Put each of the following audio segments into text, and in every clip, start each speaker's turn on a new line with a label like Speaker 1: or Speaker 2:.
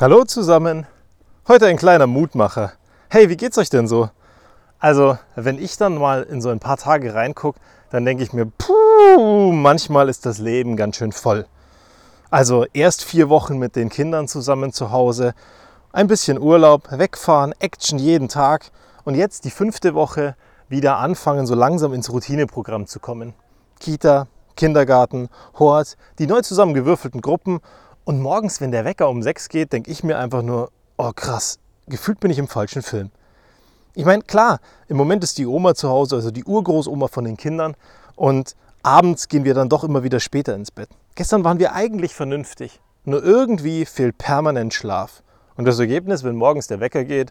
Speaker 1: Hallo zusammen. Heute ein kleiner Mutmacher. Hey, wie geht's euch denn so? Also, wenn ich dann mal in so ein paar Tage reingucke, dann denke ich mir, puh, manchmal ist das Leben ganz schön voll. Also erst vier Wochen mit den Kindern zusammen zu Hause, ein bisschen Urlaub, wegfahren, Action jeden Tag und jetzt die fünfte Woche wieder anfangen, so langsam ins Routineprogramm zu kommen. Kita, Kindergarten, Hort, die neu zusammengewürfelten Gruppen und morgens, wenn der Wecker um sechs geht, denke ich mir einfach nur, oh krass, gefühlt bin ich im falschen Film. Ich meine, klar, im Moment ist die Oma zu Hause, also die Urgroßoma von den Kindern und abends gehen wir dann doch immer wieder später ins Bett. Gestern waren wir eigentlich vernünftig, nur irgendwie fehlt permanent Schlaf. Und das Ergebnis, wenn morgens der Wecker geht,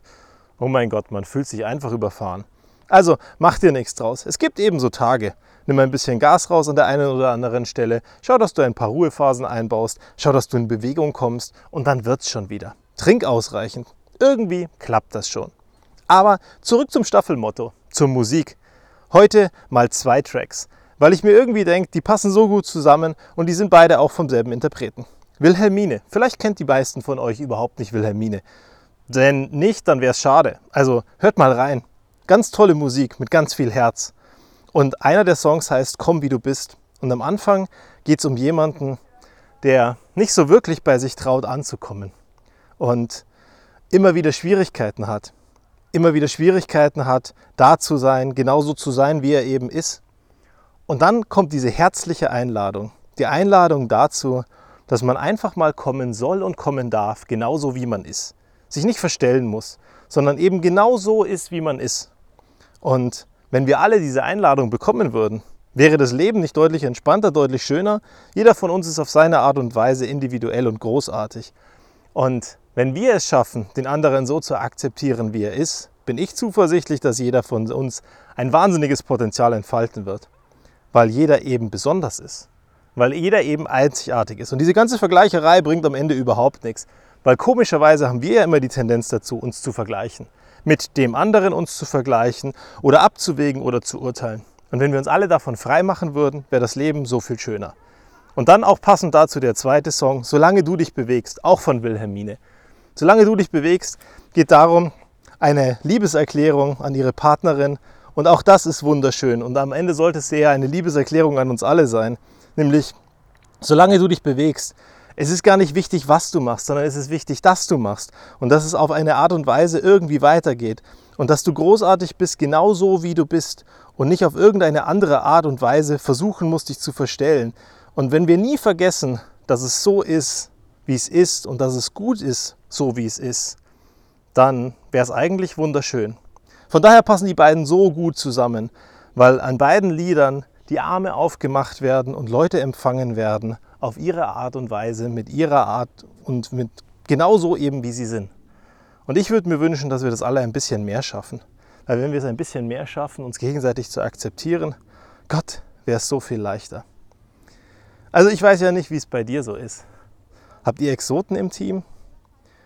Speaker 1: oh mein Gott, man fühlt sich einfach überfahren. Also mach dir nichts draus. Es gibt eben so Tage, nimm ein bisschen Gas raus an der einen oder anderen Stelle, schau, dass du ein paar Ruhephasen einbaust, schau, dass du in Bewegung kommst und dann wird's schon wieder. Trink ausreichend. Irgendwie klappt das schon. Aber zurück zum Staffelmotto, zur Musik. Heute mal zwei Tracks, weil ich mir irgendwie denke, die passen so gut zusammen und die sind beide auch vom selben Interpreten. Wilhelmine. Vielleicht kennt die meisten von euch überhaupt nicht Wilhelmine. Wenn nicht, dann wäre es schade. Also hört mal rein. Ganz tolle Musik mit ganz viel Herz. Und einer der Songs heißt Komm wie du bist. Und am Anfang geht es um jemanden, der nicht so wirklich bei sich traut anzukommen und immer wieder Schwierigkeiten hat. Immer wieder Schwierigkeiten hat, da zu sein, genauso zu sein, wie er eben ist. Und dann kommt diese herzliche Einladung. Die Einladung dazu, dass man einfach mal kommen soll und kommen darf, genauso wie man ist. Sich nicht verstellen muss, sondern eben genau so ist, wie man ist. Und wenn wir alle diese Einladung bekommen würden, wäre das Leben nicht deutlich entspannter, deutlich schöner. Jeder von uns ist auf seine Art und Weise individuell und großartig. Und wenn wir es schaffen, den anderen so zu akzeptieren, wie er ist, bin ich zuversichtlich, dass jeder von uns ein wahnsinniges Potenzial entfalten wird. Weil jeder eben besonders ist. Weil jeder eben einzigartig ist. Und diese ganze Vergleicherei bringt am Ende überhaupt nichts. Weil komischerweise haben wir ja immer die Tendenz dazu, uns zu vergleichen mit dem anderen uns zu vergleichen oder abzuwägen oder zu urteilen. Und wenn wir uns alle davon frei machen würden, wäre das Leben so viel schöner. Und dann auch passend dazu der zweite Song, Solange du dich bewegst, auch von Wilhelmine. Solange du dich bewegst, geht darum, eine Liebeserklärung an ihre Partnerin. Und auch das ist wunderschön. Und am Ende sollte es eher eine Liebeserklärung an uns alle sein. Nämlich, solange du dich bewegst, es ist gar nicht wichtig, was du machst, sondern es ist wichtig, dass du machst und dass es auf eine Art und Weise irgendwie weitergeht und dass du großartig bist, genau so wie du bist und nicht auf irgendeine andere Art und Weise versuchen musst, dich zu verstellen. Und wenn wir nie vergessen, dass es so ist, wie es ist und dass es gut ist, so wie es ist, dann wäre es eigentlich wunderschön. Von daher passen die beiden so gut zusammen, weil an beiden Liedern die Arme aufgemacht werden und Leute empfangen werden auf ihre Art und Weise, mit ihrer Art und mit genauso eben, wie sie sind. Und ich würde mir wünschen, dass wir das alle ein bisschen mehr schaffen. Weil wenn wir es ein bisschen mehr schaffen, uns gegenseitig zu akzeptieren, Gott, wäre es so viel leichter. Also ich weiß ja nicht, wie es bei dir so ist. Habt ihr Exoten im Team?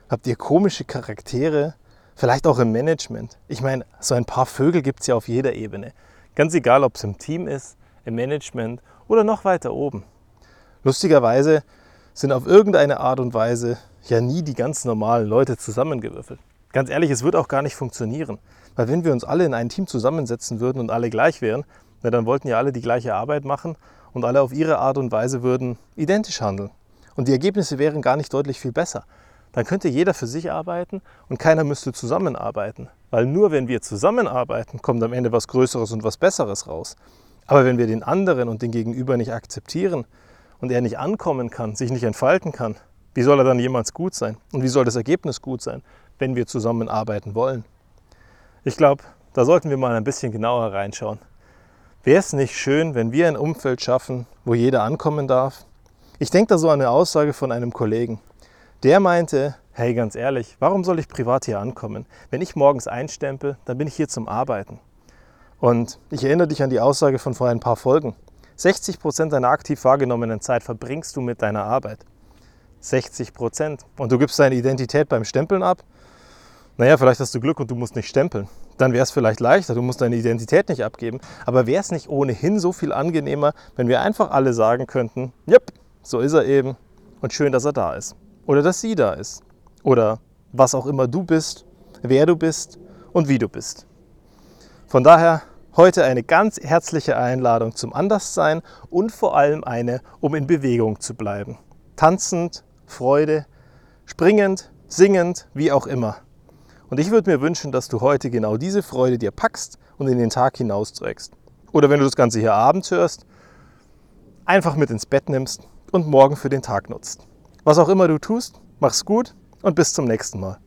Speaker 1: Habt ihr komische Charaktere? Vielleicht auch im Management? Ich meine, so ein paar Vögel gibt es ja auf jeder Ebene. Ganz egal, ob es im Team ist, im Management oder noch weiter oben. Lustigerweise sind auf irgendeine Art und Weise ja nie die ganz normalen Leute zusammengewürfelt. Ganz ehrlich, es wird auch gar nicht funktionieren. Weil wenn wir uns alle in ein Team zusammensetzen würden und alle gleich wären, na, dann wollten ja alle die gleiche Arbeit machen und alle auf ihre Art und Weise würden identisch handeln. Und die Ergebnisse wären gar nicht deutlich viel besser. Dann könnte jeder für sich arbeiten und keiner müsste zusammenarbeiten. Weil nur wenn wir zusammenarbeiten, kommt am Ende was Größeres und was Besseres raus. Aber wenn wir den anderen und den Gegenüber nicht akzeptieren, und er nicht ankommen kann, sich nicht entfalten kann, wie soll er dann jemals gut sein? Und wie soll das Ergebnis gut sein, wenn wir zusammenarbeiten wollen? Ich glaube, da sollten wir mal ein bisschen genauer reinschauen. Wäre es nicht schön, wenn wir ein Umfeld schaffen, wo jeder ankommen darf? Ich denke da so an eine Aussage von einem Kollegen. Der meinte, hey ganz ehrlich, warum soll ich privat hier ankommen? Wenn ich morgens einstempel, dann bin ich hier zum Arbeiten. Und ich erinnere dich an die Aussage von vor ein paar Folgen. 60 Prozent deiner aktiv wahrgenommenen Zeit verbringst du mit deiner Arbeit. 60 Prozent. Und du gibst deine Identität beim Stempeln ab. Naja, vielleicht hast du Glück und du musst nicht stempeln. Dann wäre es vielleicht leichter, du musst deine Identität nicht abgeben. Aber wäre es nicht ohnehin so viel angenehmer, wenn wir einfach alle sagen könnten, yep, so ist er eben und schön, dass er da ist. Oder dass sie da ist. oder was auch immer du bist, wer du bist und wie du bist. Von daher heute eine ganz herzliche Einladung zum Anderssein und vor allem eine, um in Bewegung zu bleiben. Tanzend, Freude, springend, singend, wie auch immer. Und ich würde mir wünschen, dass du heute genau diese Freude dir packst und in den Tag hinausträgst. Oder wenn du das Ganze hier abends hörst, einfach mit ins Bett nimmst und morgen für den Tag nutzt. Was auch immer du tust, mach's gut und bis zum nächsten Mal.